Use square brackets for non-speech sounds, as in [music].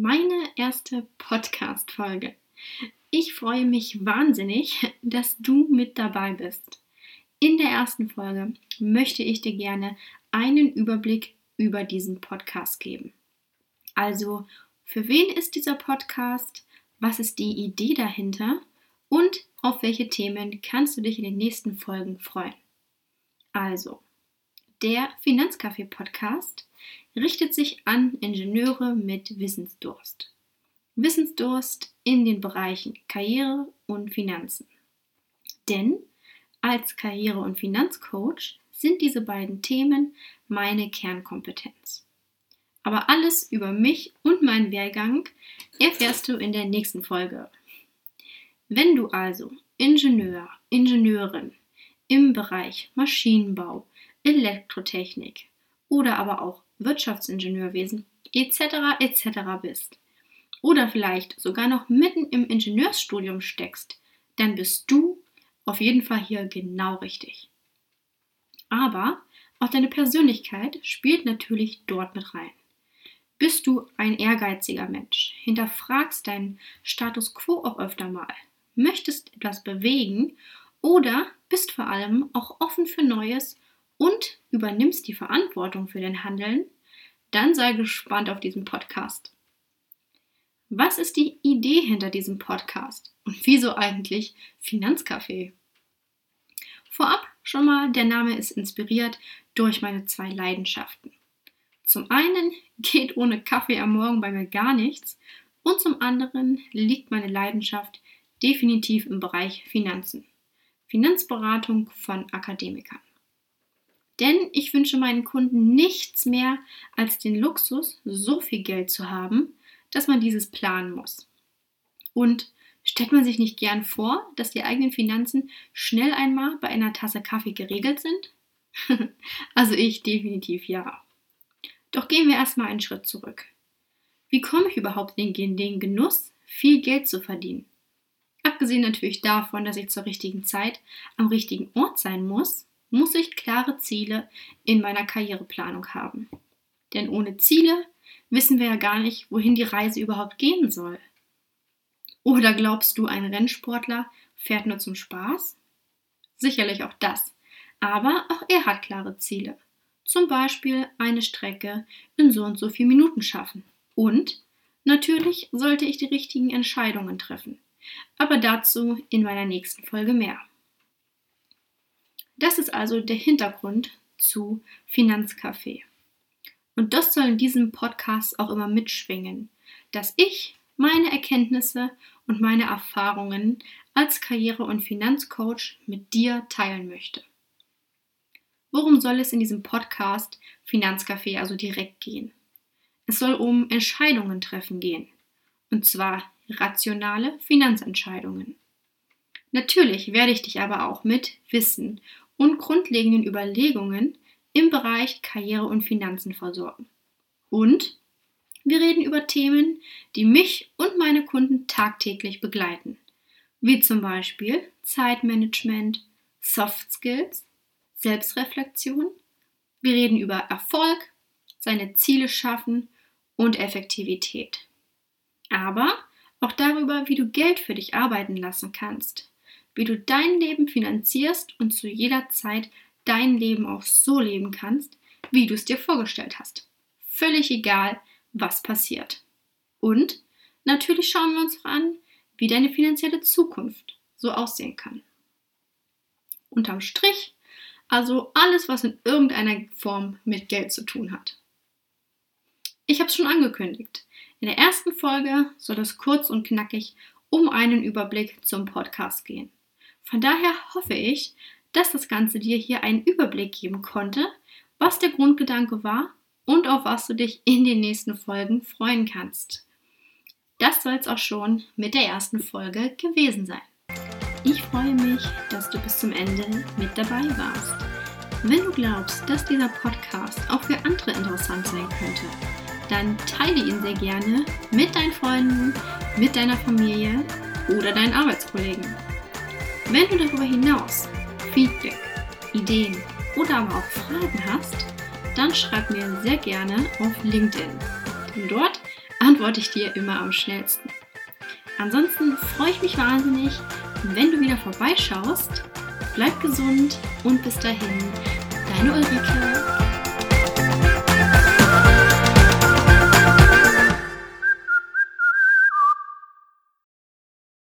Meine erste Podcast-Folge. Ich freue mich wahnsinnig, dass du mit dabei bist. In der ersten Folge möchte ich dir gerne einen Überblick über diesen Podcast geben. Also, für wen ist dieser Podcast? Was ist die Idee dahinter? Und auf welche Themen kannst du dich in den nächsten Folgen freuen? Also, der Finanzcafé Podcast richtet sich an Ingenieure mit Wissensdurst. Wissensdurst in den Bereichen Karriere und Finanzen. Denn als Karriere- und Finanzcoach sind diese beiden Themen meine Kernkompetenz. Aber alles über mich und meinen Wehrgang erfährst du in der nächsten Folge. Wenn du also Ingenieur, Ingenieurin im Bereich Maschinenbau, Elektrotechnik oder aber auch Wirtschaftsingenieurwesen etc. etc. bist oder vielleicht sogar noch mitten im Ingenieursstudium steckst, dann bist du auf jeden Fall hier genau richtig. Aber auch deine Persönlichkeit spielt natürlich dort mit rein. Bist du ein ehrgeiziger Mensch, hinterfragst deinen Status quo auch öfter mal, möchtest etwas bewegen oder bist vor allem auch offen für Neues und übernimmst die Verantwortung für dein Handeln, dann sei gespannt auf diesen Podcast. Was ist die Idee hinter diesem Podcast? Und wieso eigentlich Finanzcafé? Vorab schon mal, der Name ist inspiriert durch meine zwei Leidenschaften. Zum einen geht ohne Kaffee am Morgen bei mir gar nichts und zum anderen liegt meine Leidenschaft definitiv im Bereich Finanzen. Finanzberatung von Akademikern. Denn ich wünsche meinen Kunden nichts mehr als den Luxus, so viel Geld zu haben, dass man dieses planen muss. Und stellt man sich nicht gern vor, dass die eigenen Finanzen schnell einmal bei einer Tasse Kaffee geregelt sind? [laughs] also ich definitiv ja. Doch gehen wir erstmal einen Schritt zurück. Wie komme ich überhaupt in den Genuss, viel Geld zu verdienen? Abgesehen natürlich davon, dass ich zur richtigen Zeit am richtigen Ort sein muss, muss ich klare Ziele in meiner Karriereplanung haben. Denn ohne Ziele wissen wir ja gar nicht, wohin die Reise überhaupt gehen soll. Oder glaubst du, ein Rennsportler fährt nur zum Spaß? Sicherlich auch das. Aber auch er hat klare Ziele. Zum Beispiel eine Strecke in so und so vielen Minuten schaffen. Und natürlich sollte ich die richtigen Entscheidungen treffen. Aber dazu in meiner nächsten Folge mehr. Das ist also der Hintergrund zu Finanzcafé. Und das soll in diesem Podcast auch immer mitschwingen, dass ich meine Erkenntnisse und meine Erfahrungen als Karriere- und Finanzcoach mit dir teilen möchte. Worum soll es in diesem Podcast Finanzcafé also direkt gehen? Es soll um Entscheidungen treffen gehen. Und zwar rationale Finanzentscheidungen. Natürlich werde ich dich aber auch mit Wissen und grundlegenden Überlegungen im Bereich Karriere und Finanzen versorgen. Und wir reden über Themen, die mich und meine Kunden tagtäglich begleiten, wie zum Beispiel Zeitmanagement, Soft Skills, Selbstreflexion. Wir reden über Erfolg, seine Ziele schaffen und Effektivität. Aber auch darüber, wie du Geld für dich arbeiten lassen kannst, wie du dein Leben finanzierst und zu jeder Zeit dein Leben auch so leben kannst, wie du es dir vorgestellt hast. Völlig egal, was passiert. Und natürlich schauen wir uns auch an, wie deine finanzielle Zukunft so aussehen kann. Unterm Strich also alles, was in irgendeiner Form mit Geld zu tun hat. Ich habe es schon angekündigt. In der ersten Folge soll es kurz und knackig um einen Überblick zum Podcast gehen. Von daher hoffe ich, dass das Ganze dir hier einen Überblick geben konnte, was der Grundgedanke war und auf was du dich in den nächsten Folgen freuen kannst. das soll es auch schon mit der ersten Folge gewesen sein. Ich freue mich, dass du bis zum Ende mit dabei warst. Wenn du glaubst, dass dieser Podcast auch für andere interessant sein könnte, dann teile ihn sehr gerne mit deinen Freunden, mit deiner Familie oder deinen Arbeitskollegen. Wenn du darüber hinaus Feedback, Ideen oder aber auch Fragen hast, dann schreib mir sehr gerne auf LinkedIn. Denn dort antworte ich dir immer am schnellsten. Ansonsten freue ich mich wahnsinnig, wenn du wieder vorbeischaust. Bleib gesund und bis dahin, deine Ulrike.